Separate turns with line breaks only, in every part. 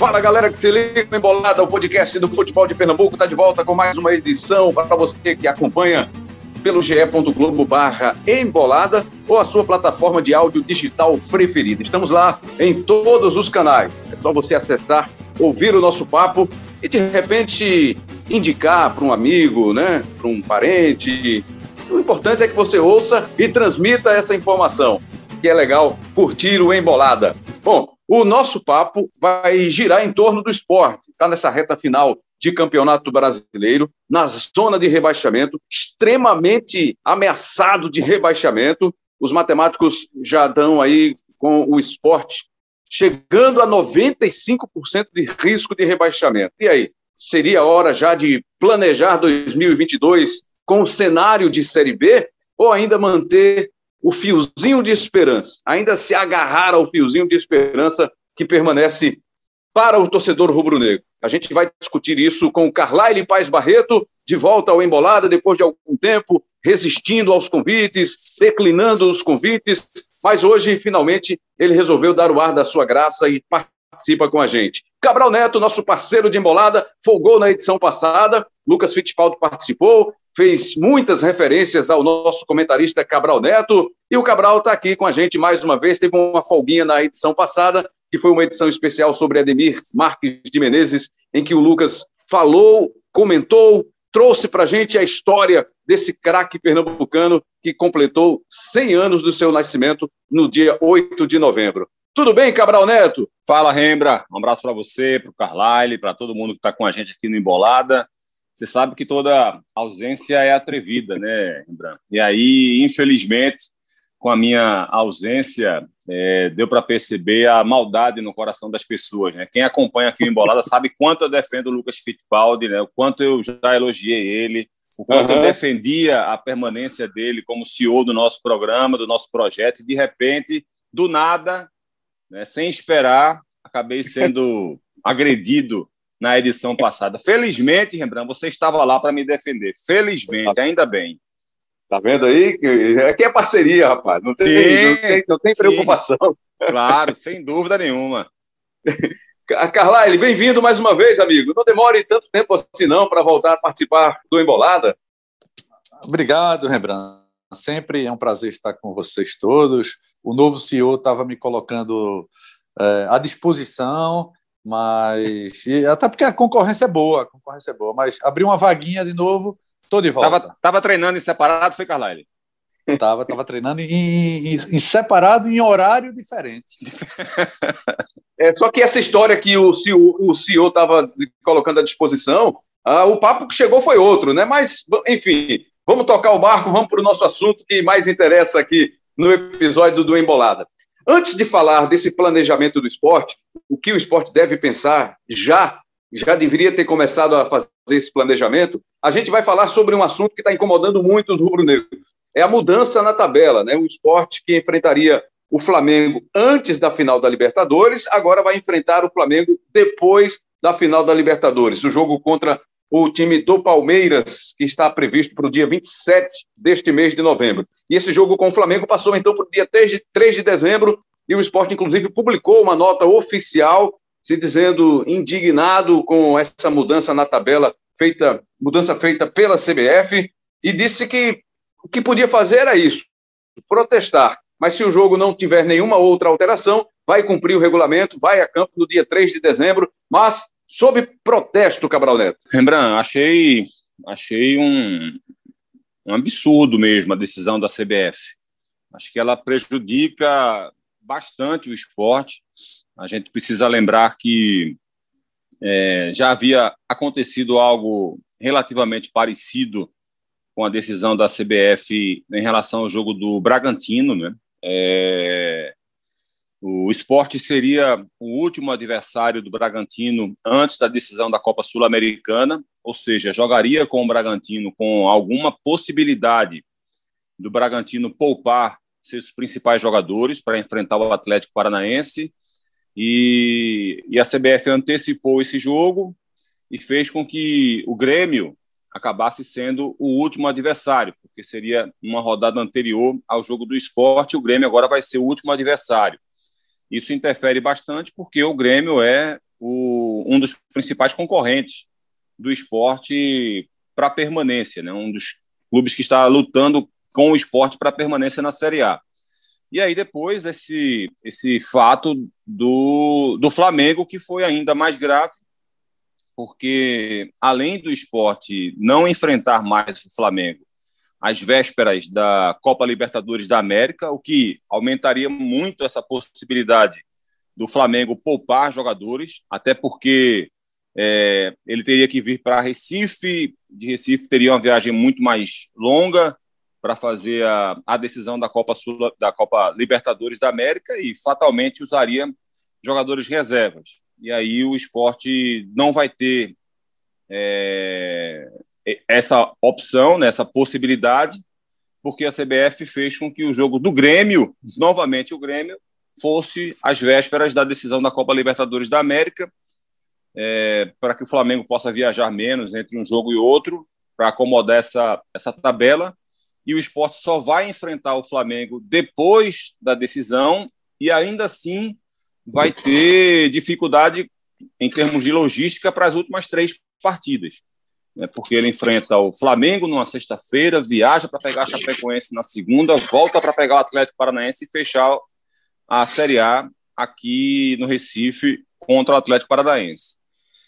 Fala galera que se liga embolada, o podcast do futebol de Pernambuco está de volta com mais uma edição para você que acompanha pelo ge.globo barra embolada ou a sua plataforma de áudio digital preferida. Estamos lá em todos os canais. É só você acessar, ouvir o nosso papo e de repente indicar para um amigo, né, para um parente. O importante é que você ouça e transmita essa informação, que é legal curtir o Embolada. Bom, o nosso papo vai girar em torno do esporte. Está nessa reta final de campeonato brasileiro, na zona de rebaixamento, extremamente ameaçado de rebaixamento. Os matemáticos já dão aí com o esporte chegando a 95% de risco de rebaixamento. E aí, seria hora já de planejar 2022 com o cenário de Série B ou ainda manter o fiozinho de esperança, ainda se agarrar ao fiozinho de esperança que permanece para o torcedor rubro-negro. A gente vai discutir isso com o Carlyle Paz Barreto, de volta ao Embolada depois de algum tempo, resistindo aos convites, declinando os convites, mas hoje, finalmente, ele resolveu dar o ar da sua graça e participa com a gente. Cabral Neto, nosso parceiro de embolada, folgou na edição passada, Lucas Fittipaldi participou, fez muitas referências ao nosso comentarista Cabral Neto, e o Cabral está aqui com a gente mais uma vez, teve uma folguinha na edição passada, que foi uma edição especial sobre Ademir Marques de Menezes, em que o Lucas falou, comentou, trouxe para a gente a história desse craque pernambucano que completou 100 anos do seu nascimento no dia 8 de novembro. Tudo bem, Cabral Neto?
Fala, Rembra. Um abraço para você, para o Carlyle, para todo mundo que está com a gente aqui no Embolada. Você sabe que toda ausência é atrevida, né, Rembrandt? E aí, infelizmente, com a minha ausência, é, deu para perceber a maldade no coração das pessoas. Né? Quem acompanha aqui o Embolada sabe quanto eu defendo o Lucas Fittipaldi, né? o quanto eu já elogiei ele, o quanto uhum. eu defendia a permanência dele como CEO do nosso programa, do nosso projeto, e de repente, do nada, né, sem esperar, acabei sendo agredido na edição passada. Felizmente, Rembrandt, você estava lá para me defender. Felizmente, ainda bem.
Tá vendo aí? Aqui é parceria, rapaz. Não tem, sim, não tem, não tem preocupação.
Claro, sem dúvida nenhuma.
Carlyle, bem-vindo mais uma vez, amigo. Não demore tanto tempo assim não para voltar a participar do Embolada.
Obrigado, Rembrandt. Sempre é um prazer estar com vocês todos. O novo CEO estava me colocando é, à disposição mas. E, até porque a concorrência é boa, a concorrência é boa, mas abrir uma vaguinha de novo, tô de volta.
Tava, tava treinando em separado, foi, Carlyle?
Tava, tava treinando em, em, em separado em horário diferente.
É, só que essa história que o CEO, o CEO estava colocando à disposição, ah, o papo que chegou foi outro, né? Mas, enfim, vamos tocar o barco, vamos para o nosso assunto que mais interessa aqui no episódio do Embolada. Antes de falar desse planejamento do esporte, o que o esporte deve pensar já, já deveria ter começado a fazer esse planejamento, a gente vai falar sobre um assunto que está incomodando muito os rubro-negros. É a mudança na tabela, né? O esporte que enfrentaria o Flamengo antes da final da Libertadores, agora vai enfrentar o Flamengo depois da final da Libertadores. O jogo contra o time do Palmeiras, que está previsto para o dia 27 deste mês de novembro. E esse jogo com o Flamengo passou então para o dia 3 de, 3 de dezembro, e o esporte, inclusive, publicou uma nota oficial se dizendo indignado com essa mudança na tabela feita, mudança feita pela CBF, e disse que o que podia fazer era isso, protestar. Mas se o jogo não tiver nenhuma outra alteração, vai cumprir o regulamento, vai a campo no dia 3 de dezembro, mas sob protesto, Cabral Neto.
Rembrandt, achei, achei um, um absurdo mesmo a decisão da CBF. Acho que ela prejudica bastante o esporte. A gente precisa lembrar que é, já havia acontecido algo relativamente parecido com a decisão da CBF em relação ao jogo do Bragantino, né? É, o esporte seria o último adversário do Bragantino antes da decisão da Copa Sul-Americana, ou seja, jogaria com o Bragantino com alguma possibilidade do Bragantino poupar seus principais jogadores para enfrentar o Atlético Paranaense. E, e a CBF antecipou esse jogo e fez com que o Grêmio acabasse sendo o último adversário, porque seria uma rodada anterior ao jogo do esporte, o Grêmio agora vai ser o último adversário. Isso interfere bastante porque o Grêmio é o, um dos principais concorrentes do esporte para permanência, né? um dos clubes que está lutando com o esporte para permanência na Série A. E aí depois esse, esse fato do, do Flamengo, que foi ainda mais grave, porque além do esporte não enfrentar mais o Flamengo às vésperas da Copa Libertadores da América, o que aumentaria muito essa possibilidade do Flamengo poupar jogadores, até porque é, ele teria que vir para Recife, de Recife teria uma viagem muito mais longa para fazer a, a decisão da Copa Sul, da Copa Libertadores da América e fatalmente usaria jogadores reservas. E aí o esporte não vai ter é, essa opção, né, essa possibilidade, porque a CBF fez com que o jogo do Grêmio, novamente o Grêmio, fosse às vésperas da decisão da Copa Libertadores da América, é, para que o Flamengo possa viajar menos entre um jogo e outro, para acomodar essa, essa tabela. E o esporte só vai enfrentar o Flamengo depois da decisão, e ainda assim vai ter dificuldade em termos de logística para as últimas três partidas. Né, porque ele enfrenta o Flamengo numa sexta-feira, viaja para pegar a Chapecoense na segunda, volta para pegar o Atlético Paranaense e fechar a Série A aqui no Recife contra o Atlético Paranaense.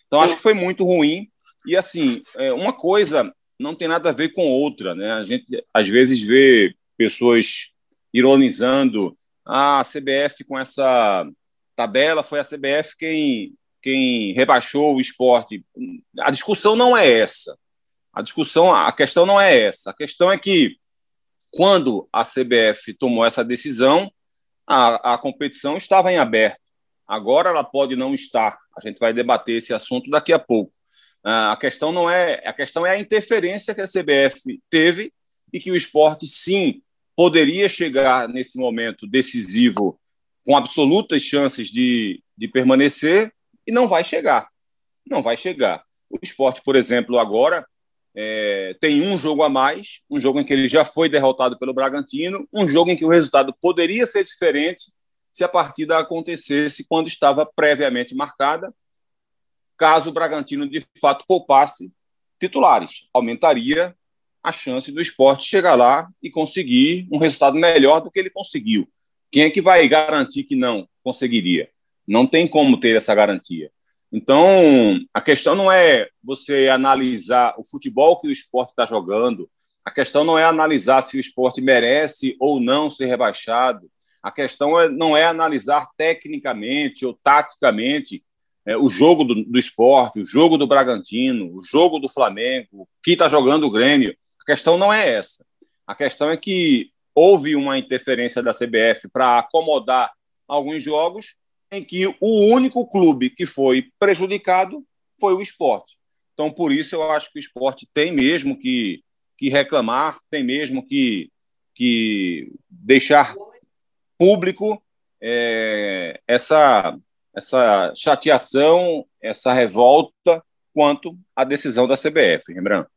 Então acho que foi muito ruim. E assim, é, uma coisa não tem nada a ver com outra, né? A gente às vezes vê pessoas ironizando ah, a CBF com essa tabela, foi a CBF quem, quem rebaixou o esporte. A discussão não é essa. A discussão, a questão não é essa. A questão é que quando a CBF tomou essa decisão, a, a competição estava em aberto. Agora ela pode não estar. A gente vai debater esse assunto daqui a pouco. Uh, a questão não é a questão é a interferência que a CBF teve e que o esporte sim poderia chegar nesse momento decisivo com absolutas chances de, de permanecer e não vai chegar. Não vai chegar. O esporte, por exemplo, agora é, tem um jogo a mais, um jogo em que ele já foi derrotado pelo Bragantino, um jogo em que o resultado poderia ser diferente se a partida acontecesse quando estava previamente marcada, caso o Bragantino de fato poupasse titulares. Aumentaria a chance do esporte chegar lá e conseguir um resultado melhor do que ele conseguiu. Quem é que vai garantir que não conseguiria? Não tem como ter essa garantia. Então, a questão não é você analisar o futebol que o esporte está jogando, a questão não é analisar se o esporte merece ou não ser rebaixado, a questão é, não é analisar tecnicamente ou taticamente é, o jogo do, do, esporte, o jogo do Bragantino, o jogo do Flamengo, que está jogando o Grêmio. A questão não é essa. A questão é que houve uma interferência da CBF para acomodar alguns jogos em que o único clube que foi prejudicado foi o esporte. Então, por isso, eu acho que o esporte tem mesmo que, que reclamar, tem mesmo que, que deixar público é, essa, essa chateação, essa revolta quanto à decisão da CBF, Rembrandt.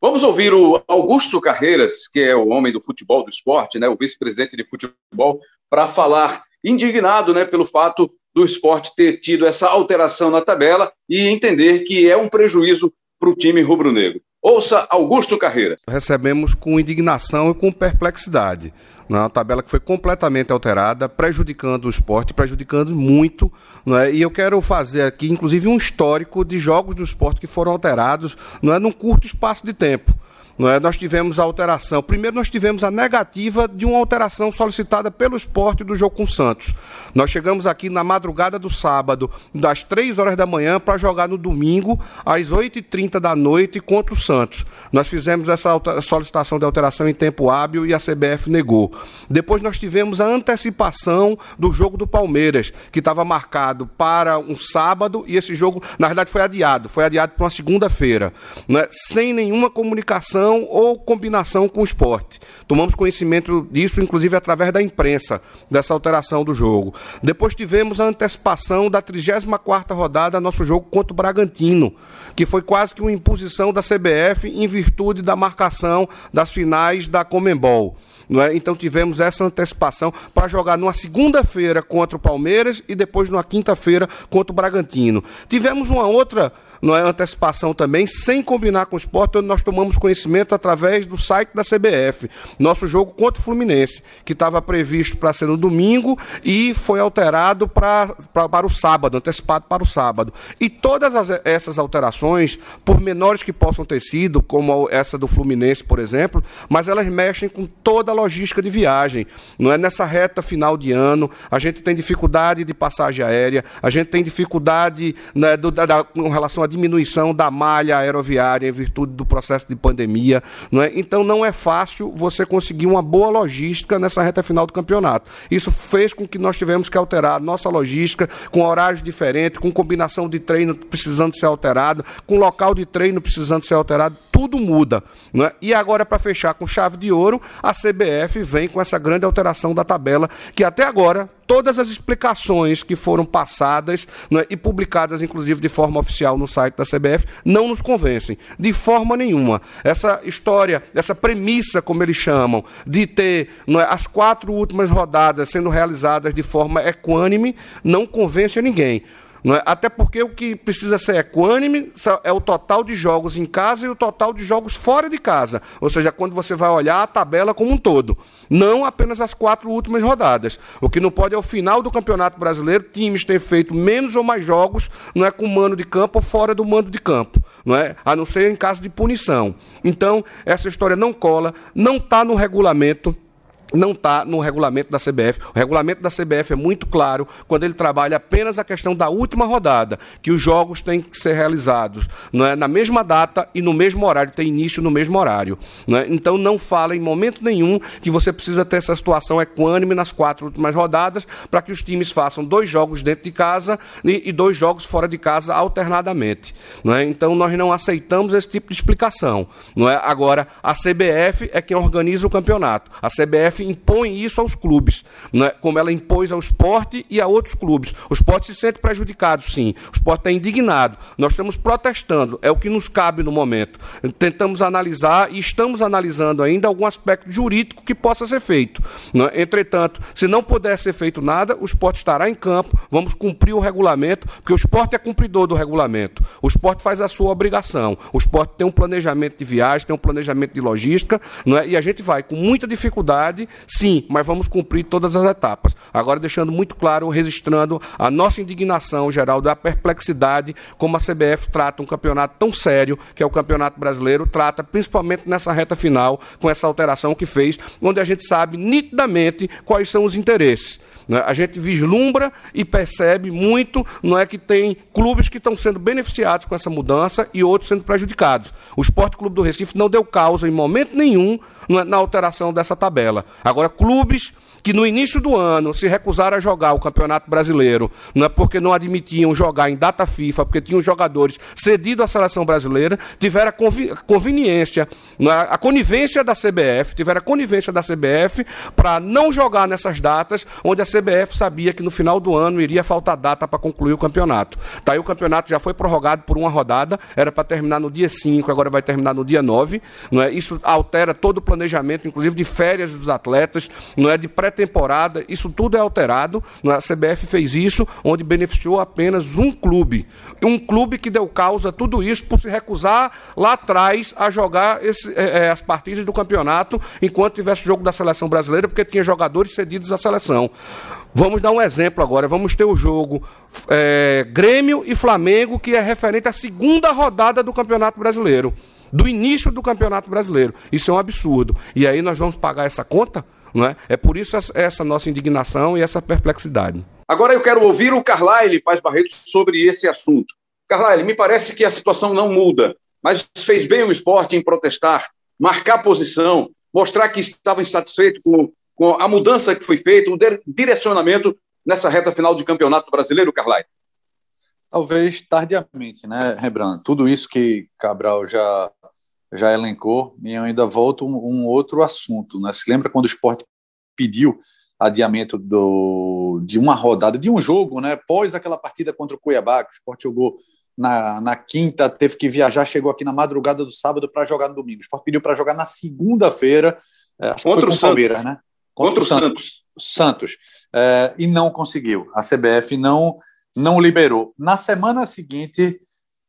Vamos ouvir o Augusto Carreiras, que é o homem do futebol do esporte, né, o vice-presidente de futebol, para falar indignado né, pelo fato do esporte ter tido essa alteração na tabela e entender que é um prejuízo para o time rubro-negro. Ouça Augusto Carreiras.
Recebemos com indignação e com perplexidade. Né? Uma tabela que foi completamente alterada, prejudicando o esporte, prejudicando muito. Né? E eu quero fazer aqui, inclusive, um histórico de jogos do esporte que foram alterados não é, num curto espaço de tempo. Não é? Nós tivemos a alteração. Primeiro, nós tivemos a negativa de uma alteração solicitada pelo esporte do jogo com o Santos. Nós chegamos aqui na madrugada do sábado, das 3 horas da manhã, para jogar no domingo, às 8h30 da noite, contra o Santos. Nós fizemos essa solicitação de alteração em tempo hábil e a CBF negou. Depois, nós tivemos a antecipação do jogo do Palmeiras, que estava marcado para um sábado, e esse jogo, na verdade, foi adiado. Foi adiado para uma segunda-feira, né? sem nenhuma comunicação ou combinação com o esporte. Tomamos conhecimento disso, inclusive, através da imprensa, dessa alteração do jogo. Depois tivemos a antecipação da 34ª rodada, nosso jogo contra o Bragantino, que foi quase que uma imposição da CBF em virtude da marcação das finais da Comembol. Não é? Então tivemos essa antecipação para jogar numa segunda-feira contra o Palmeiras e depois numa quinta-feira contra o Bragantino. Tivemos uma outra não é antecipação também, sem combinar com o esporte, onde nós tomamos conhecimento através do site da CBF. Nosso jogo contra o Fluminense, que estava previsto para ser no domingo e foi alterado pra, pra, para o sábado, antecipado para o sábado. E todas as, essas alterações, por menores que possam ter sido, como essa do Fluminense, por exemplo, mas elas mexem com toda a logística de viagem. Não é nessa reta final de ano, a gente tem dificuldade de passagem aérea, a gente tem dificuldade né, do, da, da, com relação a diminuição da malha aeroviária em virtude do processo de pandemia. Não é? Então não é fácil você conseguir uma boa logística nessa reta final do campeonato. Isso fez com que nós tivemos que alterar nossa logística com horários diferentes, com combinação de treino precisando ser alterada, com local de treino precisando ser alterado tudo muda. Né? E agora, para fechar com chave de ouro, a CBF vem com essa grande alteração da tabela, que até agora todas as explicações que foram passadas né, e publicadas, inclusive de forma oficial no site da CBF, não nos convencem, de forma nenhuma. Essa história, essa premissa, como eles chamam, de ter né, as quatro últimas rodadas sendo realizadas de forma equânime, não convence a ninguém. É? Até porque o que precisa ser equânime é o total de jogos em casa e o total de jogos fora de casa. Ou seja, quando você vai olhar a tabela como um todo. Não apenas as quatro últimas rodadas. O que não pode é o final do Campeonato Brasileiro, times terem feito menos ou mais jogos, não é com mando de campo ou fora do mando de campo. Não é? A não ser em caso de punição. Então, essa história não cola, não está no regulamento não está no regulamento da CBF. O regulamento da CBF é muito claro quando ele trabalha apenas a questão da última rodada, que os jogos têm que ser realizados não é, na mesma data e no mesmo horário, tem início no mesmo horário. Não é? Então não fala em momento nenhum que você precisa ter essa situação equânime nas quatro últimas rodadas para que os times façam dois jogos dentro de casa e, e dois jogos fora de casa alternadamente. Não é? Então nós não aceitamos esse tipo de explicação. Não é? Agora, a CBF é quem organiza o campeonato. A CBF impõe isso aos clubes, né? como ela impôs ao esporte e a outros clubes. O esporte se sente prejudicado, sim. O esporte está indignado. Nós estamos protestando, é o que nos cabe no momento. Tentamos analisar e estamos analisando ainda algum aspecto jurídico que possa ser feito. Né? Entretanto, se não puder ser feito nada, o esporte estará em campo, vamos cumprir o regulamento, porque o esporte é cumpridor do regulamento. O esporte faz a sua obrigação. O esporte tem um planejamento de viagem, tem um planejamento de logística, não é? e a gente vai com muita dificuldade Sim, mas vamos cumprir todas as etapas. Agora, deixando muito claro, registrando a nossa indignação, Geraldo, a perplexidade como a CBF trata um campeonato tão sério, que é o Campeonato Brasileiro, trata principalmente nessa reta final, com essa alteração que fez, onde a gente sabe nitidamente quais são os interesses. Né? A gente vislumbra e percebe muito não é que tem clubes que estão sendo beneficiados com essa mudança e outros sendo prejudicados. O Esporte Clube do Recife não deu causa em momento nenhum é, na alteração dessa tabela. Agora, clubes que no início do ano se recusaram a jogar o Campeonato Brasileiro, não é porque não admitiam jogar em data FIFA, porque tinham jogadores cedidos à seleção brasileira, tiveram a convi conveniência, é, a conivência da CBF, tiveram a conivência da CBF para não jogar nessas datas, onde a CBF sabia que no final do ano iria faltar data para concluir o campeonato. Tá o campeonato já foi prorrogado por uma rodada, era para terminar no dia 5, agora vai terminar no dia 9, não é? Isso altera todo o planejamento, inclusive de férias dos atletas, não é de pré pré-temporada, isso tudo é alterado. É? A CBF fez isso, onde beneficiou apenas um clube. Um clube que deu causa a tudo isso por se recusar lá atrás a jogar esse, é, as partidas do campeonato enquanto tivesse jogo da seleção brasileira, porque tinha jogadores cedidos à seleção. Vamos dar um exemplo agora. Vamos ter o jogo é, Grêmio e Flamengo, que é referente à segunda rodada do Campeonato Brasileiro. Do início do Campeonato Brasileiro. Isso é um absurdo. E aí nós vamos pagar essa conta? Não é? é por isso essa nossa indignação e essa perplexidade.
Agora eu quero ouvir o Carlyle Paz Barreto sobre esse assunto. Carlyle, me parece que a situação não muda, mas fez bem o esporte em protestar, marcar posição, mostrar que estava insatisfeito com, com a mudança que foi feita, o direcionamento nessa reta final de campeonato brasileiro, Carlyle.
Talvez tardiamente, né, Rembrandt? Tudo isso que Cabral já já elencou, e eu ainda volto um, um outro assunto. Né? Se lembra quando o esporte pediu adiamento do, de uma rodada, de um jogo, né? Pós aquela partida contra o Cuiabá, que o esporte jogou na, na quinta, teve que viajar, chegou aqui na madrugada do sábado para jogar no domingo. O esporte pediu para jogar na segunda-feira, É, contra, o Palmeiras, né? Contra, contra o Santos. Santos. É, e não conseguiu. A CBF não, não liberou. Na semana seguinte,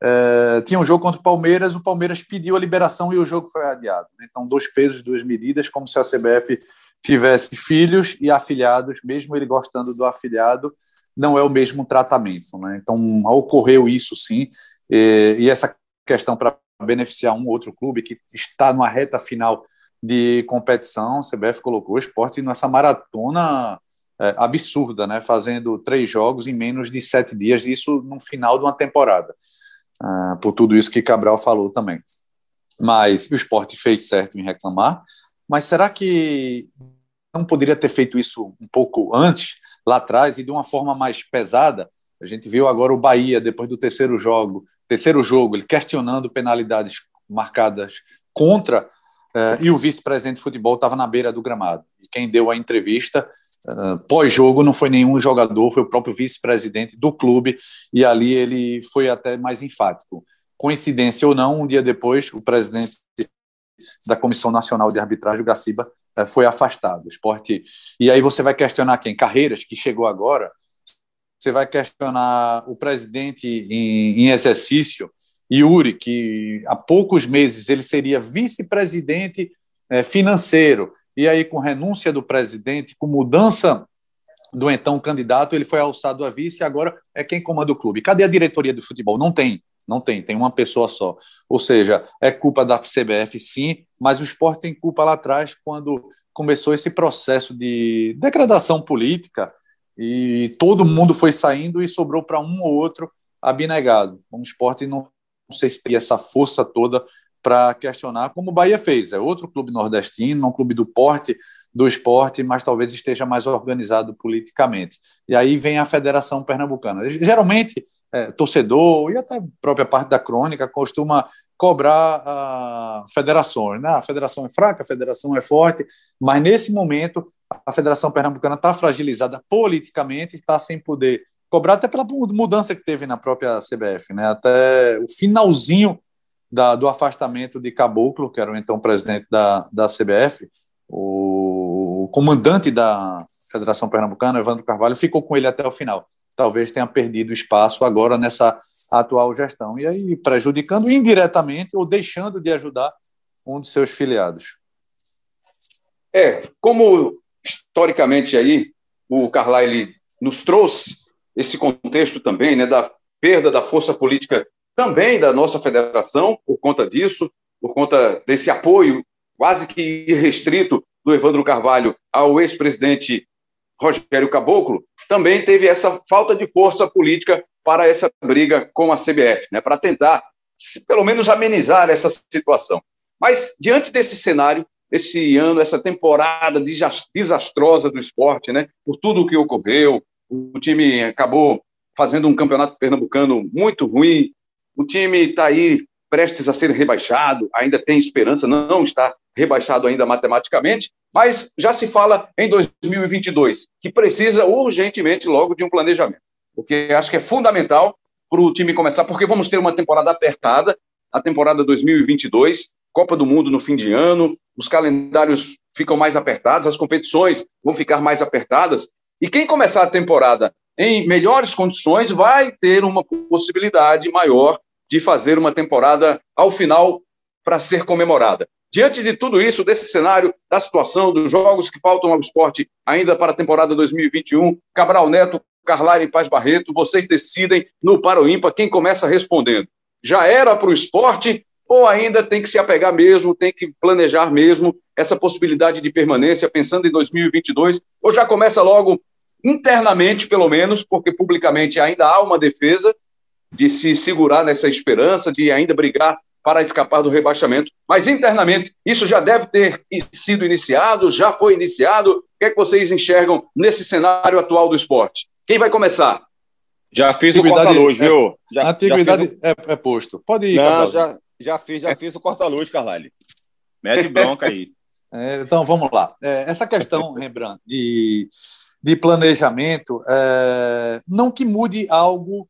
é, tinha um jogo contra o Palmeiras, o Palmeiras pediu a liberação e o jogo foi adiado. Então, dois pesos, duas medidas, como se a CBF tivesse filhos e afilhados, mesmo ele gostando do afilhado, não é o mesmo tratamento. Né? Então, ocorreu isso sim, e, e essa questão para beneficiar um outro clube que está numa reta final de competição, a CBF colocou o esporte nessa maratona é, absurda, né? fazendo três jogos em menos de sete dias, isso no final de uma temporada uh, por tudo isso que Cabral falou também. Mas o esporte fez certo em reclamar, mas será que não poderia ter feito isso um pouco antes, lá atrás, e de uma forma mais pesada? A gente viu agora o Bahia, depois do terceiro jogo, terceiro jogo, ele questionando penalidades marcadas contra, uh, e o vice-presidente de futebol estava na beira do gramado. Quem deu a entrevista Uh, Pós-jogo, não foi nenhum jogador, foi o próprio vice-presidente do clube, e ali ele foi até mais enfático. Coincidência ou não, um dia depois, o presidente da Comissão Nacional de Arbitragem, o Gaciba, uh, foi afastado. esporte. E aí você vai questionar quem? Carreiras, que chegou agora. Você vai questionar o presidente em, em exercício, Yuri, que há poucos meses ele seria vice-presidente eh, financeiro e aí, com renúncia do presidente, com mudança do então candidato, ele foi alçado a vice e agora é quem comanda o clube. Cadê a diretoria do futebol? Não tem, não tem, tem uma pessoa só. Ou seja, é culpa da CBF, sim, mas o esporte tem culpa lá atrás quando começou esse processo de degradação política e todo mundo foi saindo e sobrou para um ou outro abnegado. O esporte não, não sei se tem essa força toda para questionar, como o Bahia fez. É outro clube nordestino, um clube do porte do esporte, mas talvez esteja mais organizado politicamente. E aí vem a Federação Pernambucana. Geralmente, é, torcedor e até a própria parte da crônica costuma cobrar a federações. Né? A federação é fraca, a federação é forte, mas nesse momento a Federação Pernambucana está fragilizada politicamente, está sem poder cobrar, até pela mudança que teve na própria CBF. Né? Até o finalzinho da, do afastamento de Caboclo, que era o então presidente da, da CBF, o, o comandante da Federação Pernambucana, Evandro Carvalho, ficou com ele até o final. Talvez tenha perdido espaço agora nessa atual gestão. E aí prejudicando indiretamente ou deixando de ajudar um de seus filiados.
É, como historicamente aí o Carlyle nos trouxe esse contexto também, né, da perda da força política também da nossa federação, por conta disso, por conta desse apoio quase que irrestrito do Evandro Carvalho ao ex-presidente Rogério Caboclo, também teve essa falta de força política para essa briga com a CBF, né, para tentar, pelo menos, amenizar essa situação. Mas, diante desse cenário, esse ano, essa temporada desastrosa do esporte, né, por tudo o que ocorreu, o time acabou fazendo um campeonato pernambucano muito ruim, o time está aí prestes a ser rebaixado, ainda tem esperança, não está rebaixado ainda matematicamente, mas já se fala em 2022, que precisa urgentemente logo de um planejamento, porque acho que é fundamental para o time começar, porque vamos ter uma temporada apertada, a temporada 2022, Copa do Mundo no fim de ano, os calendários ficam mais apertados, as competições vão ficar mais apertadas, e quem começar a temporada em melhores condições vai ter uma possibilidade maior de fazer uma temporada ao final para ser comemorada. Diante de tudo isso, desse cenário, da situação, dos jogos que faltam ao esporte ainda para a temporada 2021, Cabral Neto, Carlyle e Paz Barreto, vocês decidem no Para o Ímpar quem começa respondendo. Já era para o esporte ou ainda tem que se apegar mesmo, tem que planejar mesmo essa possibilidade de permanência pensando em 2022 ou já começa logo internamente, pelo menos, porque publicamente ainda há uma defesa de se segurar nessa esperança, de ainda brigar para escapar do rebaixamento. Mas internamente, isso já deve ter sido iniciado, já foi iniciado. O que é que vocês enxergam nesse cenário atual do esporte? Quem vai começar?
Já fiz o corta-luz, é, viu? Já,
antiguidade o... é, é, posto. Pode ir,
Não, já, já fiz, já fiz o corta-luz, Carlyle. Mete bronca aí.
É, então, vamos lá. É, essa questão, Rembrandt, de, de planejamento, é, não que mude algo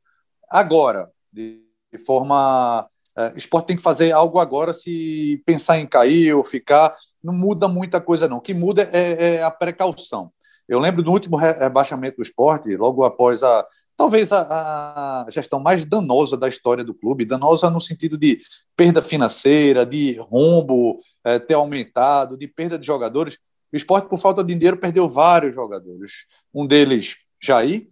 agora, de, forma É, esporte tem que fazer algo agora se pensar em cair ou ficar. Não muda muita coisa, não. O que muda é, é a precaução. Eu lembro do último rebaixamento do esporte, logo após a. Talvez a, a gestão mais danosa da história do clube, danosa no sentido de perda financeira, de rombo é, ter aumentado, de perda de jogadores. O esporte, por falta de dinheiro, perdeu vários jogadores. Um deles, Jair,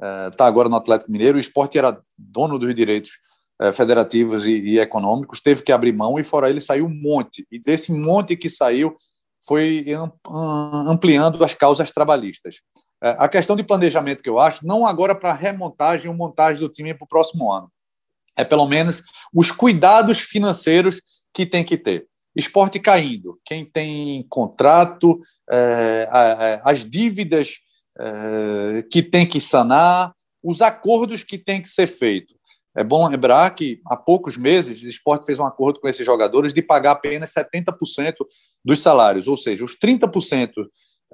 está é, agora no Atlético Mineiro. O esporte era dono dos direitos é, federativos e, e, econômicos, teve que abrir mão e fora ele saiu um monte. E desse monte que saiu, foi ampliando as causas trabalhistas. É, a questão de planejamento que eu acho, não agora para remontagem ou montagem do time para o próximo ano, é pelo menos os cuidados financeiros que tem que ter. Esporte caindo, quem tem contrato, é, as dívidas é, que tem que sanar, os acordos que tem que ser feito. É bom lembrar que há poucos meses o esporte fez um acordo com esses jogadores de pagar apenas 70% dos salários, ou seja, os 30%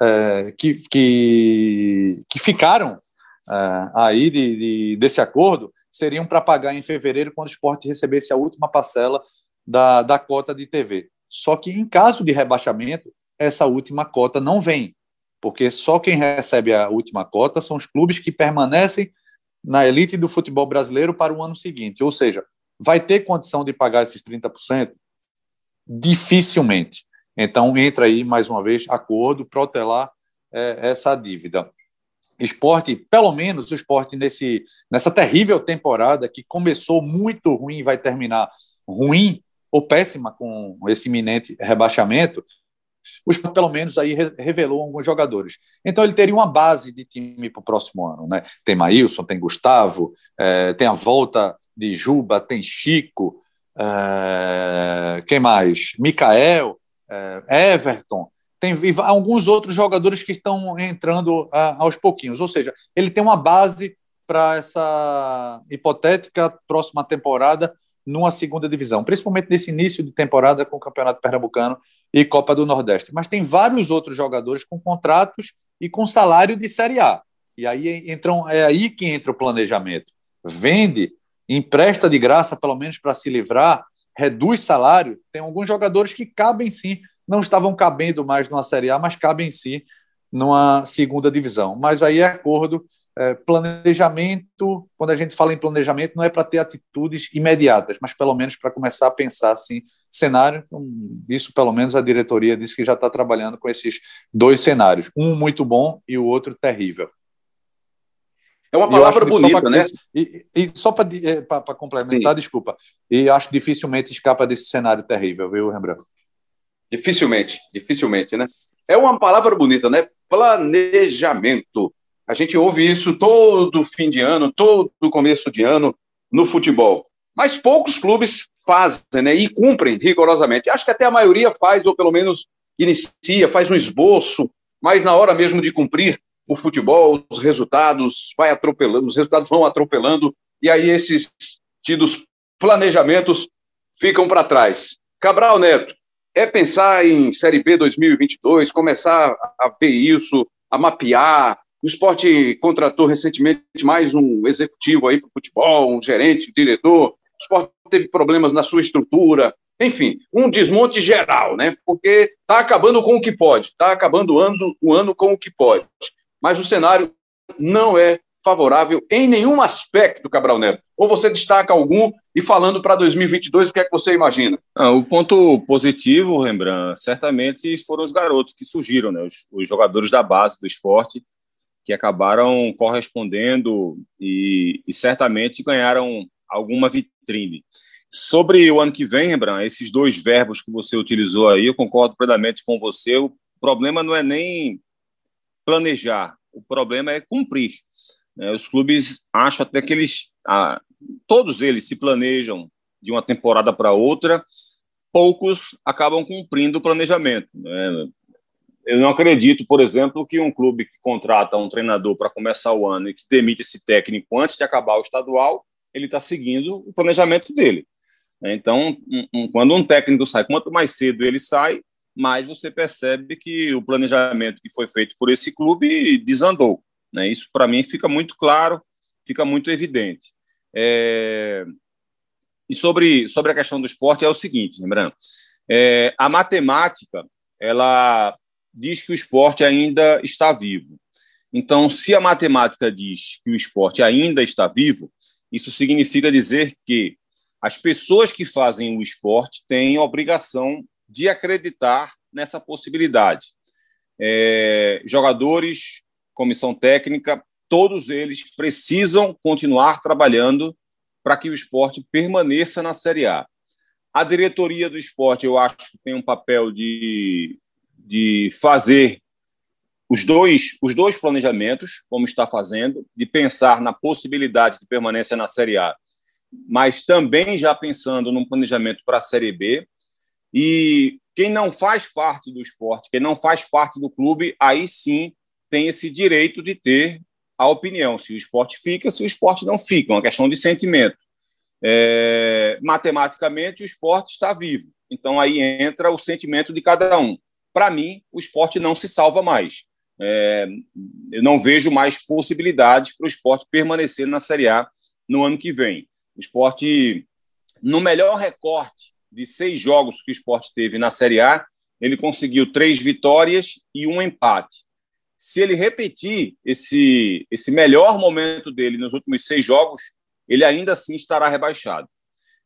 é, que, que, que ficaram é, aí de, de, desse acordo seriam para pagar em fevereiro, quando o esporte recebesse a última parcela da, da cota de TV. Só que em caso de rebaixamento, essa última cota não vem, porque só quem recebe a última cota são os clubes que permanecem na elite do futebol brasileiro para o ano seguinte. Ou seja, vai ter condição de pagar esses 30%? Dificilmente. Então, entra aí, mais uma vez, acordo, protelar é, essa dívida. Esporte, pelo menos o esporte nesse, nessa terrível temporada que começou muito ruim e vai terminar ruim ou péssima com esse iminente rebaixamento, o Sport, pelo menos, aí revelou alguns jogadores. Então, ele teria uma base de time para o próximo ano. Né? Tem Maílson, tem Gustavo, é, tem a volta de Juba, tem Chico, é, quem mais? Mikael, é, Everton. Tem alguns outros jogadores que estão entrando a, aos pouquinhos. Ou seja, ele tem uma base para essa hipotética próxima temporada numa segunda divisão, principalmente nesse início de temporada com o Campeonato Pernambucano e Copa do Nordeste. Mas tem vários outros jogadores com contratos e com salário de Série A. E aí entram, é aí que entra o planejamento. Vende, empresta de graça, pelo menos para se livrar, reduz salário. Tem alguns jogadores que cabem sim, não estavam cabendo mais numa Série A, mas cabem sim numa segunda divisão. Mas aí é acordo é, planejamento, quando a gente fala em planejamento, não é para ter atitudes imediatas, mas pelo menos para começar a pensar assim, cenário. Então, isso, pelo menos, a diretoria disse que já está trabalhando com esses dois cenários, um muito bom e o outro terrível.
É uma palavra bonita, né?
E, e só para é, complementar, Sim. desculpa, e acho que dificilmente escapa desse cenário terrível, viu, Rembrandt?
Dificilmente, dificilmente, né? É uma palavra bonita, né? Planejamento. A gente ouve isso todo fim de ano, todo começo de ano no futebol. Mas poucos clubes fazem né, e cumprem rigorosamente. Acho que até a maioria faz, ou pelo menos inicia, faz um esboço, mas na hora mesmo de cumprir o futebol, os resultados vai atropelando, os resultados vão atropelando, e aí esses tidos planejamentos ficam para trás. Cabral Neto, é pensar em Série B 2022, começar a ver isso, a mapear, o esporte contratou recentemente mais um executivo aí para o futebol, um gerente, um diretor. O esporte teve problemas na sua estrutura. Enfim, um desmonte geral, né? Porque está acabando com o que pode, está acabando o ano, o ano com o que pode. Mas o cenário não é favorável em nenhum aspecto, Cabral Neto. Ou você destaca algum e falando para 2022, o que é que você imagina?
Ah, o ponto positivo, Rembrandt, certamente foram os garotos que surgiram, né? os, os jogadores da base do esporte que acabaram correspondendo e, e certamente ganharam alguma vitrine. Sobre o ano que vem, Rembrandt, esses dois verbos que você utilizou aí, eu concordo plenamente com você. O problema não é nem planejar, o problema é cumprir. Né? Os clubes acham até que eles, ah, todos eles se planejam de uma temporada para outra, poucos acabam cumprindo o planejamento. Né? Eu não acredito, por exemplo, que um clube que contrata um treinador para começar o ano e que demite esse técnico antes de acabar o estadual, ele está seguindo o planejamento dele. Então, um, um, quando um técnico sai, quanto mais cedo ele sai, mais você percebe que o planejamento que foi feito por esse clube desandou. Né? Isso, para mim, fica muito claro, fica muito evidente. É... E sobre, sobre a questão do esporte é o seguinte, lembrando, é, a matemática ela diz que o esporte ainda está vivo. Então, se a matemática diz que o esporte ainda está vivo, isso significa dizer que as pessoas que fazem o esporte têm a obrigação de acreditar nessa possibilidade. É, jogadores, comissão técnica, todos eles precisam continuar trabalhando para que o esporte permaneça na Série A. A diretoria do esporte, eu acho que tem um papel de, de fazer os dois, os dois planejamentos, como está fazendo, de pensar na possibilidade de permanência na Série A, mas também já pensando num planejamento para a Série B. E quem não faz parte do esporte, quem não faz parte do clube, aí sim tem esse direito de ter a opinião, se o esporte fica, se o esporte não fica, uma questão de sentimento. É, matematicamente, o esporte está vivo. Então, aí entra o sentimento de cada um. Para mim, o esporte não se salva mais. É, eu não vejo mais possibilidades para o esporte permanecer na Série A no ano que vem. O esporte, no melhor recorte de seis jogos que o esporte teve na Série A, ele conseguiu três vitórias e um empate. Se ele repetir esse, esse melhor momento dele nos últimos seis jogos, ele ainda assim estará rebaixado.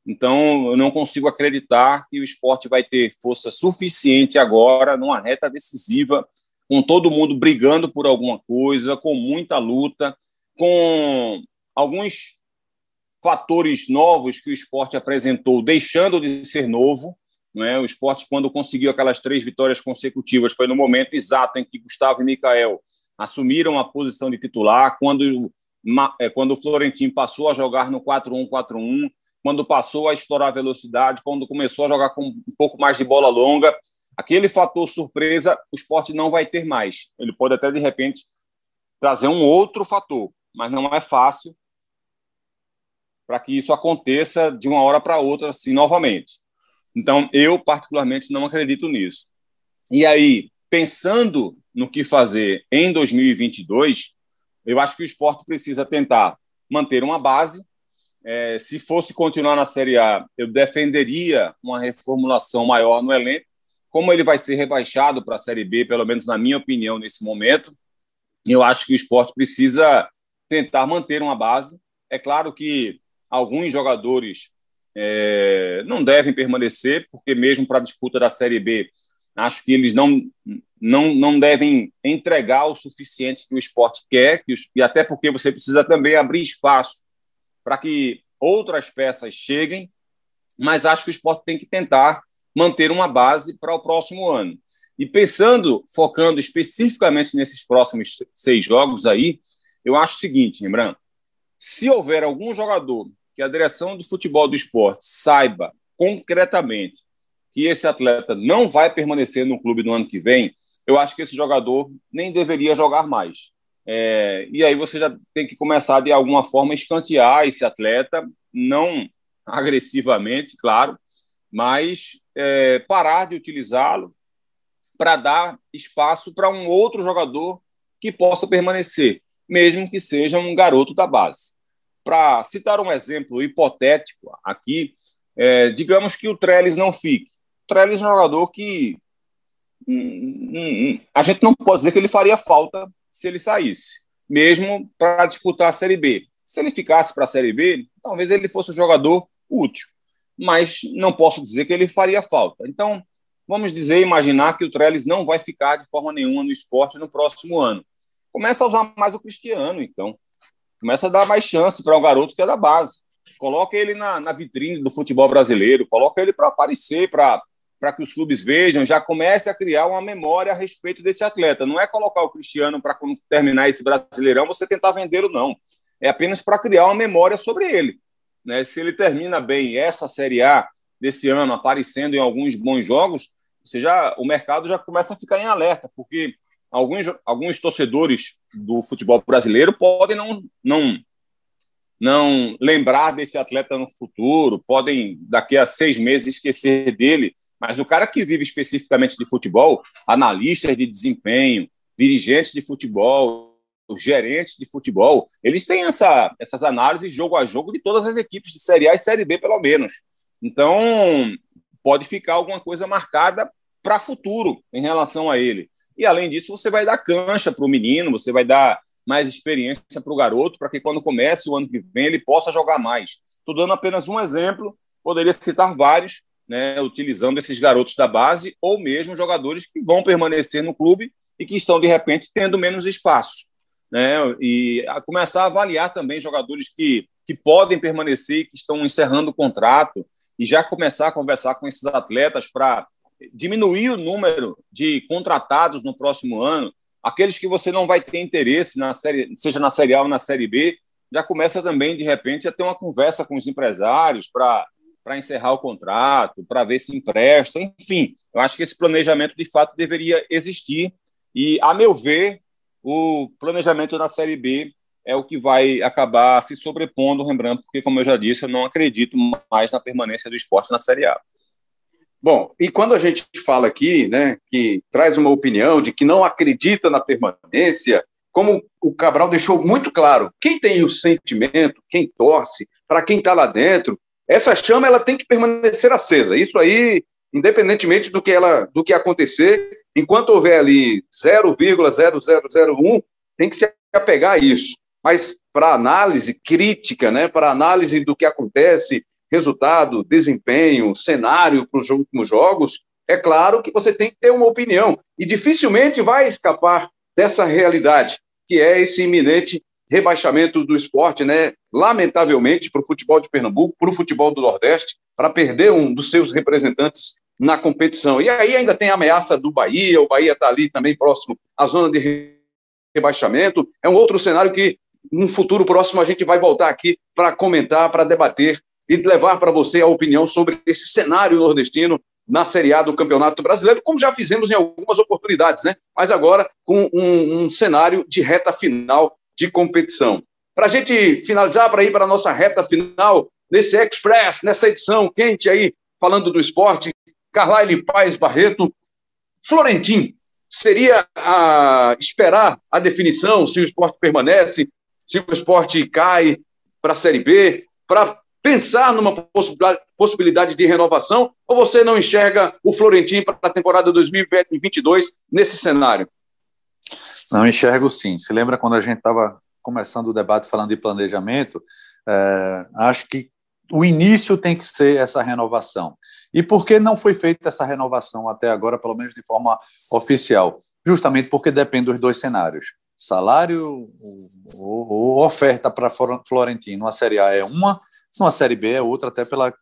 Então, eu não consigo acreditar que o esporte vai ter força suficiente agora, numa reta decisiva, com todo mundo brigando por alguma coisa, com muita luta, com alguns fatores novos que o esporte apresentou, deixando de ser novo. Né? O esporte, quando conseguiu aquelas três vitórias consecutivas, foi no momento exato em que Gustavo e Mikael assumiram a posição de titular, quando é, quando o Florentino passou a jogar no 4-1-4-1, quando passou a explorar a velocidade, quando começou a jogar com um pouco mais de bola longa, aquele fator surpresa o esporte não vai ter mais. Ele pode até, de repente, trazer um outro fator, mas não é fácil para que isso aconteça de uma hora para outra, assim, novamente. Então, eu, particularmente, não acredito nisso. E aí, pensando no que fazer em 2022, eu acho que o esporte precisa tentar manter uma base. É, se fosse continuar na Série A, eu defenderia uma reformulação maior no elenco. Como ele vai ser rebaixado para a Série B, pelo menos na minha opinião, nesse momento, eu acho que o esporte precisa tentar manter uma base. É claro que alguns jogadores é, não devem permanecer, porque mesmo para a disputa da Série B, acho que eles não, não, não devem entregar o suficiente que o esporte quer, que e até porque você precisa também abrir espaço para que outras peças cheguem, mas acho que o esporte tem que tentar manter uma base para o próximo ano. E pensando, focando especificamente nesses próximos seis jogos aí, eu acho o seguinte, lembrando, se houver algum jogador que a direção do futebol do esporte saiba concretamente que esse atleta não vai permanecer no clube no ano que vem, eu acho que esse jogador nem deveria jogar mais. É, e aí você já tem que começar de alguma forma a escantear esse atleta, não agressivamente, claro, mas é, parar de utilizá-lo para dar espaço para um outro jogador que possa permanecer, mesmo que seja um garoto da base. Para citar um exemplo hipotético aqui, é, digamos que o Trellis não fique. Trellis é um jogador que hum, hum, hum, a gente não pode dizer que ele faria falta se ele saísse, mesmo para disputar a Série B. Se ele ficasse para a Série B, talvez ele fosse um jogador útil, mas não posso dizer que ele faria falta. Então, vamos dizer, imaginar que o Trellis não vai ficar de forma nenhuma no esporte no próximo ano. Começa a usar mais o Cristiano, então. Começa a dar mais chance para um garoto que é da base. Coloca ele na, na vitrine do futebol brasileiro, coloca ele para aparecer, para para que os clubes vejam, já comece a criar uma memória a respeito desse atleta. Não é colocar o Cristiano para terminar esse Brasileirão você tentar vendê-lo, não. É apenas para criar uma memória sobre ele. Né? Se ele termina bem essa Série A desse ano, aparecendo em alguns bons jogos, você já, o mercado já começa a ficar em alerta, porque alguns, alguns torcedores do futebol brasileiro podem não, não, não lembrar desse atleta no futuro, podem daqui a seis meses esquecer dele mas o cara que vive especificamente de futebol, analistas de desempenho, dirigentes de futebol, gerentes de futebol, eles têm essa, essas análises jogo a jogo de todas as equipes de Série A e Série B, pelo menos. Então, pode ficar alguma coisa marcada para futuro em relação a ele. E, além disso, você vai dar cancha para o menino, você vai dar mais experiência para o garoto, para que quando comece o ano que vem ele possa jogar mais. Estou dando apenas um exemplo, poderia citar vários, né, utilizando esses garotos da base ou mesmo jogadores que vão permanecer no clube e que estão, de repente, tendo menos espaço. Né, e a começar a avaliar também jogadores que, que podem permanecer que estão encerrando o contrato e já começar a conversar com esses atletas para diminuir o número de contratados no próximo ano, aqueles que você não vai ter interesse na série, seja na série A ou na série B, já começa também de repente a ter uma conversa com os empresários para para encerrar o contrato, para ver se empresta, enfim. Eu acho que esse planejamento de fato deveria existir e, a meu ver, o planejamento da Série B é o que vai acabar se sobrepondo, Rembrandt, porque, como eu já disse, eu não acredito mais na permanência do esporte na Série A.
Bom, e quando a gente fala aqui, né, que traz uma opinião de que não acredita na permanência, como o Cabral deixou muito claro, quem tem o sentimento, quem torce, para quem está lá dentro, essa chama ela tem que permanecer acesa. Isso aí, independentemente do que ela, do que acontecer, enquanto houver ali 0,0001, tem que se apegar a isso. Mas para análise crítica, né, para análise do que acontece, resultado, desempenho, cenário para os últimos jogos, é claro que você tem que ter uma opinião e dificilmente vai escapar dessa realidade, que é esse iminente rebaixamento do esporte, né? Lamentavelmente, para o futebol de Pernambuco, para o futebol do Nordeste, para perder um dos seus representantes na competição. E aí ainda tem a ameaça do Bahia, o Bahia está ali também próximo à zona de rebaixamento. É um outro cenário que, no futuro próximo, a gente vai voltar aqui para comentar, para debater e levar para você a opinião sobre esse cenário nordestino na Série A do Campeonato Brasileiro, como já fizemos em algumas oportunidades, né? Mas agora com um, um cenário de reta final de competição. Para a gente finalizar, para ir para a nossa reta final, nesse Express, nessa edição quente aí, falando do esporte, Carlyle Paz Barreto, Florentim, seria a esperar a definição se o esporte permanece, se o esporte cai para a Série B, para pensar numa possibilidade de renovação, ou você não enxerga o Florentim para a temporada 2022 nesse cenário?
Não enxergo sim. Se lembra quando a gente estava começando o debate falando de planejamento? É, acho que o início tem que ser essa renovação. E por que não foi feita essa renovação até agora, pelo menos de forma oficial? Justamente porque depende dos dois cenários. Salário ou, oferta para Florentino numa Série A é uma, numa Série B é outra, até pela,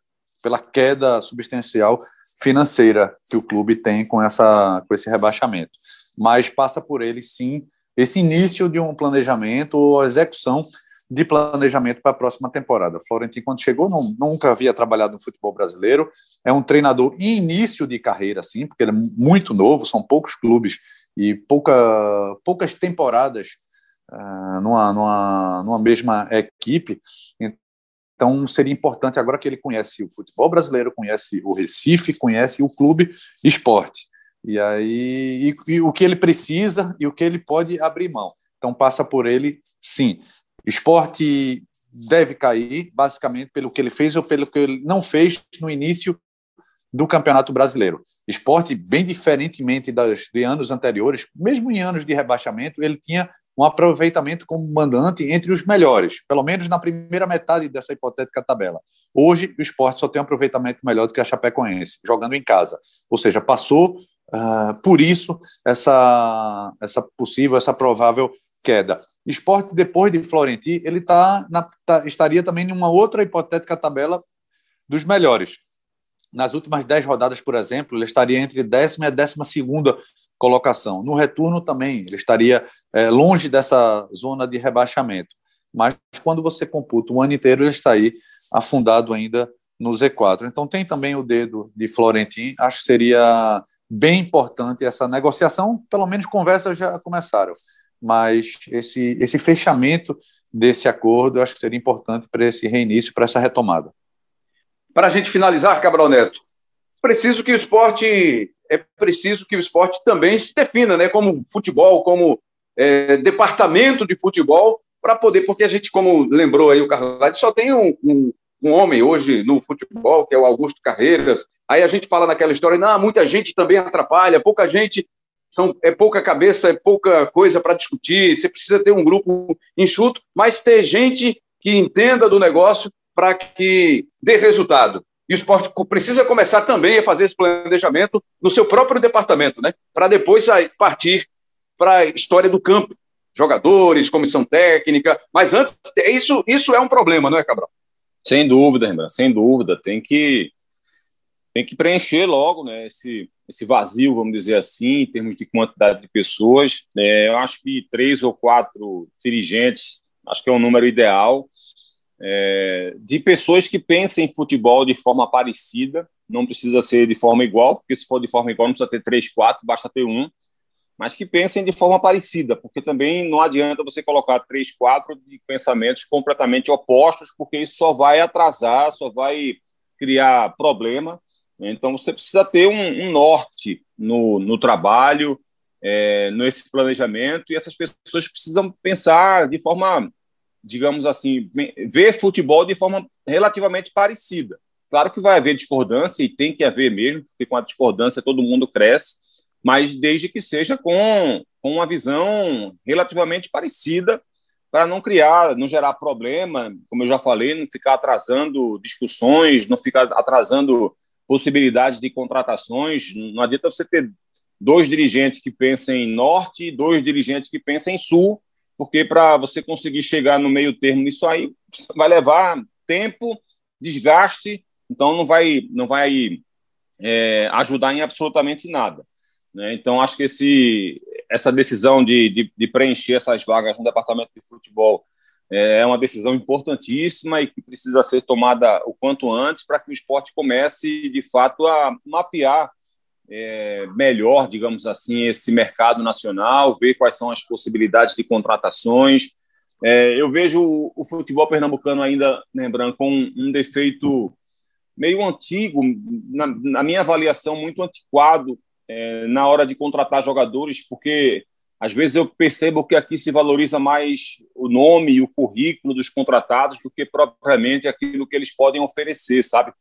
pela queda substancial financeira que o clube tem com, essa, com esse rebaixamento mas passa por ele sim esse início de um planejamento ou execução de planejamento para a próxima temporada. Florentino, quando chegou, não, nunca havia trabalhado no futebol brasileiro, é um treinador em início de carreira, sim, porque ele é muito novo, são poucos clubes e pouca, poucas temporadas uh, numa, numa, numa mesma equipe. Então, seria importante agora que ele conhece o futebol brasileiro, conhece o Recife, conhece o clube esporte. E aí, e, e o que ele precisa e o que ele pode abrir mão. Então, passa por ele, sim. Esporte deve cair, basicamente, pelo que ele fez ou pelo que ele não fez no início do Campeonato Brasileiro. Esporte, bem diferentemente das, de anos anteriores, mesmo em anos de rebaixamento, ele tinha um aproveitamento como mandante entre os melhores, pelo menos na primeira metade dessa hipotética tabela. Hoje, o esporte só tem um aproveitamento melhor do que a Chapecoense, jogando em casa. Ou seja, passou Uh, por isso, essa, essa possível, essa provável queda. Esporte, depois de Florenti, ele tá, na, tá, estaria também em uma outra hipotética tabela dos melhores. Nas últimas dez rodadas, por exemplo, ele estaria entre décima e décima segunda colocação. No retorno também, ele estaria é, longe dessa zona de rebaixamento. Mas quando você computa o ano inteiro, ele está aí afundado ainda no Z4. Então tem também o dedo de Florentin, acho que seria bem importante essa negociação, pelo menos conversas já começaram, mas esse, esse fechamento desse acordo eu acho que seria importante para esse reinício, para essa retomada.
Para a gente finalizar, Cabral Neto, preciso que o esporte é preciso que o esporte também se defina, né? Como futebol, como é, departamento de futebol para poder, porque a gente, como lembrou aí o Carlos, só tem um, um, um, homem hoje no futebol, que é o Augusto Carreiras. Aí a gente fala naquela história, não, muita gente também atrapalha, pouca gente, são, é pouca cabeça, é pouca coisa para discutir, você precisa ter um grupo enxuto, mas ter gente que entenda do negócio para que dê resultado. E o esporte precisa começar também a fazer esse planejamento no seu próprio departamento, né? Para depois partir para a história do campo, jogadores, comissão técnica, mas antes, isso, isso é um problema, não é, Cabral?
Sem dúvida, Rembrandt, sem dúvida. Tem que, tem que preencher logo né, esse, esse vazio, vamos dizer assim, em termos de quantidade de pessoas. É, eu acho que três ou quatro dirigentes, acho que é um número ideal, é, de pessoas que pensem em futebol de forma parecida, não precisa ser de forma igual, porque se for de forma igual não precisa ter três, quatro, basta ter um mas que pensem de forma parecida, porque também não adianta você colocar três, quatro de pensamentos completamente opostos, porque isso só vai atrasar, só vai criar problema. Então, você precisa ter um, um norte no, no trabalho, é, nesse planejamento, e essas pessoas precisam pensar de forma, digamos assim, ver futebol de forma relativamente parecida. Claro que vai haver discordância, e tem que haver mesmo, porque com a discordância todo mundo cresce, mas desde que seja com, com uma visão relativamente parecida, para não criar, não gerar problema, como eu já falei, não ficar atrasando discussões, não ficar atrasando possibilidades de contratações. Não adianta você ter dois dirigentes que pensem em norte e dois dirigentes que pensem em sul, porque para você conseguir chegar no meio termo nisso aí, vai levar tempo, desgaste, então não vai, não vai é, ajudar em absolutamente nada. Né? Então, acho que esse, essa decisão de, de, de, preencher essas vagas no departamento de futebol é, é uma decisão importantíssima e que precisa ser tomada o quanto antes para que o esporte comece, de fato, a mapear é, melhor, digamos assim, esse mercado nacional, ver quais são as possibilidades de contratações. É, eu vejo o, futebol pernambucano ainda, lembrando, com um, um defeito meio antigo, na, na, minha avaliação, muito antiquado é, na hora de contratar jogadores, porque às vezes eu percebo que aqui se valoriza mais o nome e o currículo dos contratados do que propriamente aquilo que eles podem oferecer, sabe?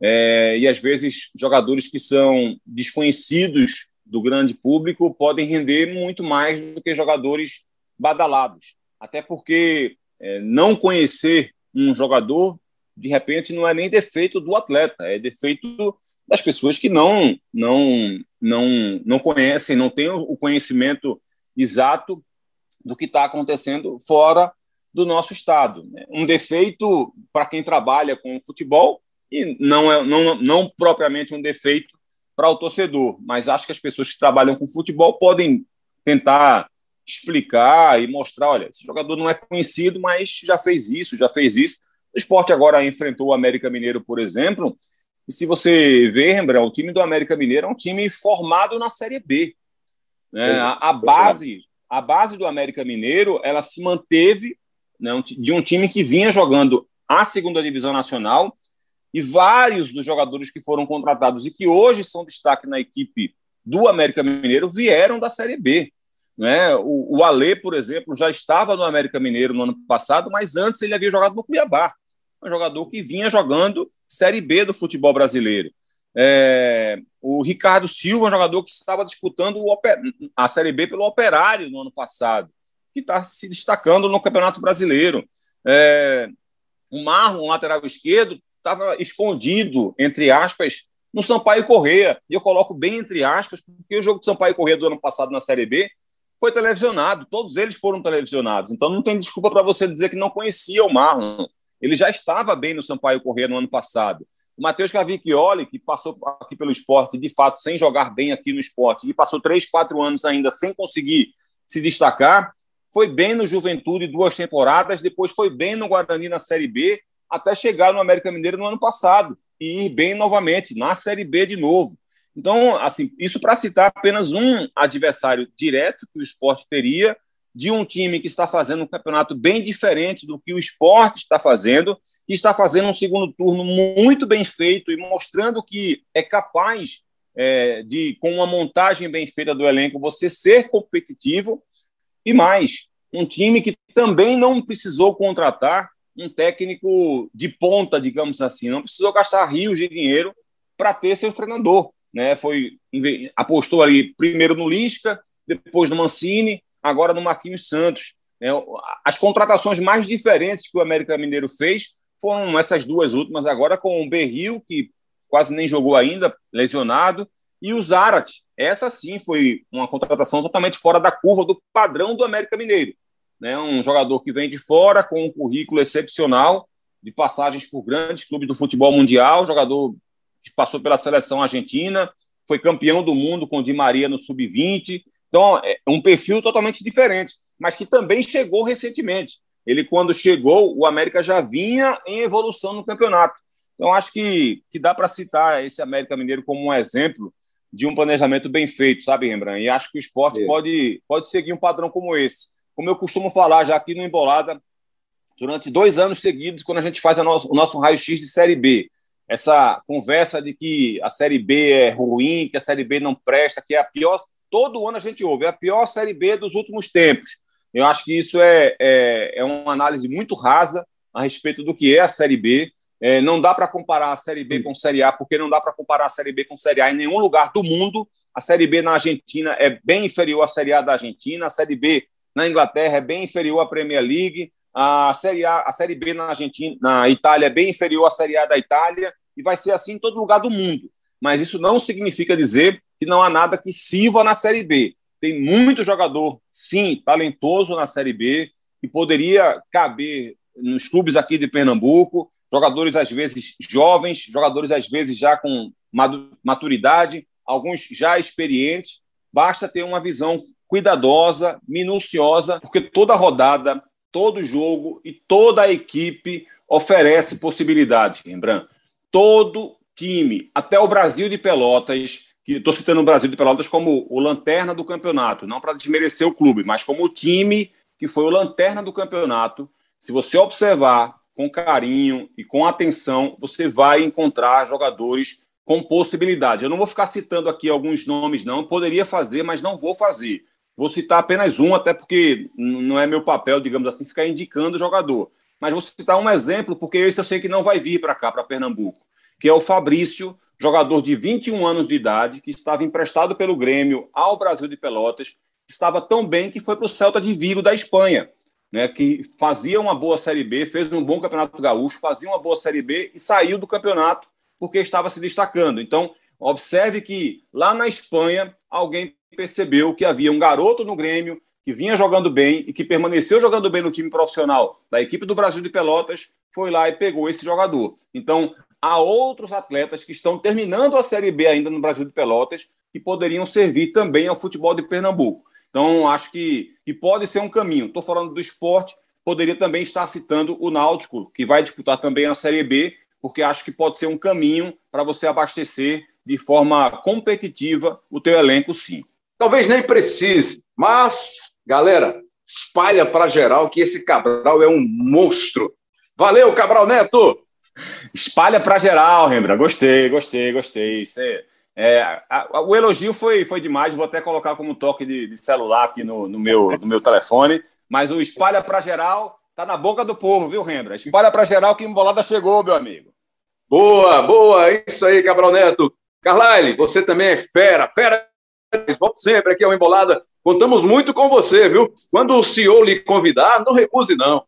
É, e às vezes jogadores que são desconhecidos do grande público podem render muito mais do que jogadores badalados. Até porque é, não conhecer um jogador, de repente, não é nem defeito do atleta, é defeito das pessoas que não não não não conhecem, não têm o conhecimento exato do que está acontecendo fora do nosso estado. Né? Um defeito para quem trabalha com futebol e não é não, não propriamente um defeito para o torcedor, mas acho que as pessoas que trabalham com futebol podem tentar explicar e mostrar, olha, esse jogador não é conhecido, mas já fez isso, já fez isso. O esporte agora enfrentou o América Mineiro, por exemplo, e se você ver, Rembrandt, o time do América Mineiro é um time formado na Série B. Né? É, a, a, base, a base do América Mineiro ela se manteve né, de um time que vinha jogando a segunda divisão nacional e vários dos jogadores que foram contratados e que hoje são destaque na equipe do América Mineiro vieram da Série B. Né? O, o Alê, por exemplo, já estava no América Mineiro no ano passado, mas antes ele havia jogado no Cuiabá. Um jogador que vinha jogando Série B do futebol brasileiro. É, o Ricardo Silva, um jogador que estava disputando a Série B pelo Operário no ano passado, que está se destacando no Campeonato Brasileiro. É, o Marlon, lateral esquerdo, estava escondido, entre aspas, no Sampaio Correia. E eu coloco bem entre aspas, porque o jogo de Sampaio Correia do ano passado na Série B foi televisionado, todos eles foram televisionados. Então não tem desculpa para você dizer que não conhecia o Marlon. Ele já estava bem no Sampaio Corrêa no ano passado. O Matheus Cavicchioli, que passou aqui pelo esporte, de fato, sem jogar bem aqui no esporte, e passou três, quatro anos ainda sem conseguir se destacar, foi bem no Juventude duas temporadas, depois foi bem no Guarani na Série B, até chegar no América Mineiro no ano passado e ir bem novamente na Série B de novo. Então, assim, isso para citar apenas um adversário direto que o esporte teria de um time que está fazendo um campeonato bem diferente do que o esporte está fazendo, que está fazendo um segundo turno muito bem feito e mostrando que é capaz é, de, com uma montagem bem feita do elenco, você ser competitivo. E mais, um time que também não precisou contratar um técnico de ponta, digamos assim, não precisou gastar rios de dinheiro para ter seu treinador. Né? Foi apostou ali primeiro no Lisca, depois no Mancini, agora no Marquinhos Santos. Né? As contratações mais diferentes que o América Mineiro fez foram essas duas últimas agora com o Berril, que quase nem jogou ainda, lesionado, e o Zarat. Essa sim foi uma contratação totalmente fora da curva do padrão do América Mineiro. Né? Um jogador que vem de fora com um currículo excepcional, de passagens por grandes clubes do futebol mundial, jogador que passou pela seleção argentina, foi campeão do mundo com o Di Maria no sub-20. Então, é um perfil totalmente diferente, mas que também chegou recentemente. Ele, quando chegou, o América já vinha em evolução no campeonato. Então, acho que, que dá para citar esse América Mineiro como um exemplo de um planejamento bem feito, sabe, Rembrandt? E acho que o esporte é. pode, pode seguir um padrão como esse. Como eu costumo falar já aqui no Embolada, durante dois anos seguidos, quando a gente faz nosso, o nosso raio-x de Série B. Essa conversa de que a Série B é ruim, que a Série B não presta, que é a pior. Todo ano a gente ouve, é a pior Série B dos últimos tempos. Eu acho que isso é, é, é uma análise muito rasa a respeito do que é a Série B. É, não dá para comparar a Série B com a Série A, porque não dá para comparar a Série B com a Série A em nenhum lugar do mundo. A Série B na Argentina é bem inferior à Série A da Argentina, a Série B na Inglaterra é bem inferior à Premier League, a Série A, a Série B na Argentina, na Itália é bem inferior à Série A da Itália, e vai ser assim em todo lugar do mundo. Mas isso não significa dizer que não há nada que sirva na Série B. Tem muito jogador, sim, talentoso na Série B, que poderia caber nos clubes aqui de Pernambuco, jogadores às vezes jovens, jogadores às vezes já com maturidade, alguns já experientes. Basta ter uma visão cuidadosa, minuciosa, porque toda rodada, todo jogo e toda a equipe oferece possibilidade, Rembrandt. Todo time, até o Brasil de Pelotas, que estou citando o Brasil de Pelotas como o lanterna do campeonato, não para desmerecer o clube, mas como o time que foi o lanterna do campeonato. Se você observar com carinho e com atenção, você vai encontrar jogadores com possibilidade. Eu não vou ficar citando aqui alguns nomes, não. Poderia fazer, mas não vou fazer. Vou citar apenas um, até porque não é meu papel, digamos assim, ficar indicando o jogador. Mas vou citar um exemplo, porque esse eu sei que não vai vir para cá, para Pernambuco, que é o Fabrício, jogador de 21 anos de idade, que estava emprestado pelo Grêmio ao Brasil de Pelotas, estava tão bem que foi para o Celta de Vigo da Espanha né, que fazia uma boa Série B, fez um bom Campeonato Gaúcho, fazia uma boa Série B e saiu do campeonato porque estava se destacando. Então, observe que lá na Espanha, alguém percebeu que havia um garoto no Grêmio que vinha jogando bem e que permaneceu jogando bem no time profissional da equipe do Brasil de Pelotas, foi lá e pegou esse jogador. Então, há outros atletas que estão terminando a Série B ainda no Brasil de Pelotas que poderiam servir também ao futebol de Pernambuco. Então, acho que, que pode ser um caminho. Estou falando do esporte, poderia também estar citando o Náutico, que vai disputar também a Série B, porque acho que pode ser um caminho para você abastecer de forma competitiva o teu elenco, sim.
Talvez nem precise, mas, galera, espalha para geral que esse Cabral é um monstro. Valeu, Cabral Neto!
Espalha para geral, Rembrandt. Gostei, gostei, gostei. É é, a, o elogio foi, foi demais, vou até colocar como toque de, de celular aqui no, no, meu, no meu telefone, mas o espalha para geral tá na boca do povo, viu, Rembrandt? Espalha para geral que embolada chegou, meu amigo.
Boa, boa, isso aí, Cabral Neto. Carlyle, você também é fera, fera. Volte sempre aqui ao Embolada. Contamos muito com você, viu? Quando o senhor lhe convidar, não recuse, não.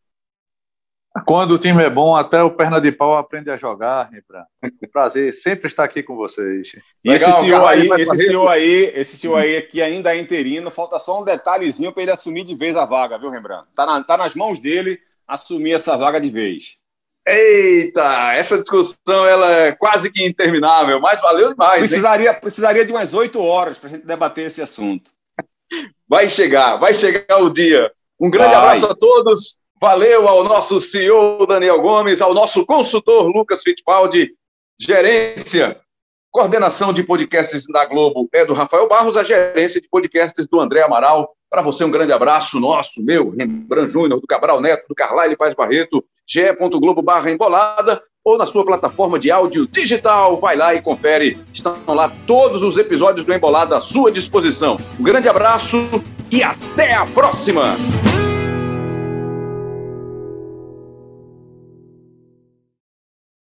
Quando o time é bom, até o perna de pau aprende a jogar, Rembrandt. Prazer sempre estar aqui com vocês.
E Legal, esse CEO aí, esse CEO aí, esse CEO aí que ainda é interino, falta só um detalhezinho para ele assumir de vez a vaga, viu, Rembrandt? Tá, na, tá nas mãos dele assumir essa vaga de vez.
Eita, essa discussão ela é quase que interminável, mas valeu demais.
Precisaria, precisaria de umas oito horas para a gente debater esse assunto.
Vai chegar, vai chegar o dia. Um grande vai. abraço a todos. Valeu ao nosso CEO Daniel Gomes, ao nosso consultor Lucas Fittipaldi, gerência, coordenação de podcasts da Globo é do Rafael Barros, a gerência de podcasts do André Amaral. Para você, um grande abraço nosso, meu, Rembrandt Júnior, do Cabral Neto, do Carlyle Paz Barreto, ge.globo barra embolada, ou na sua plataforma de áudio digital. Vai lá e confere. Estão lá todos os episódios do Embolada à sua disposição. Um grande abraço e até a próxima!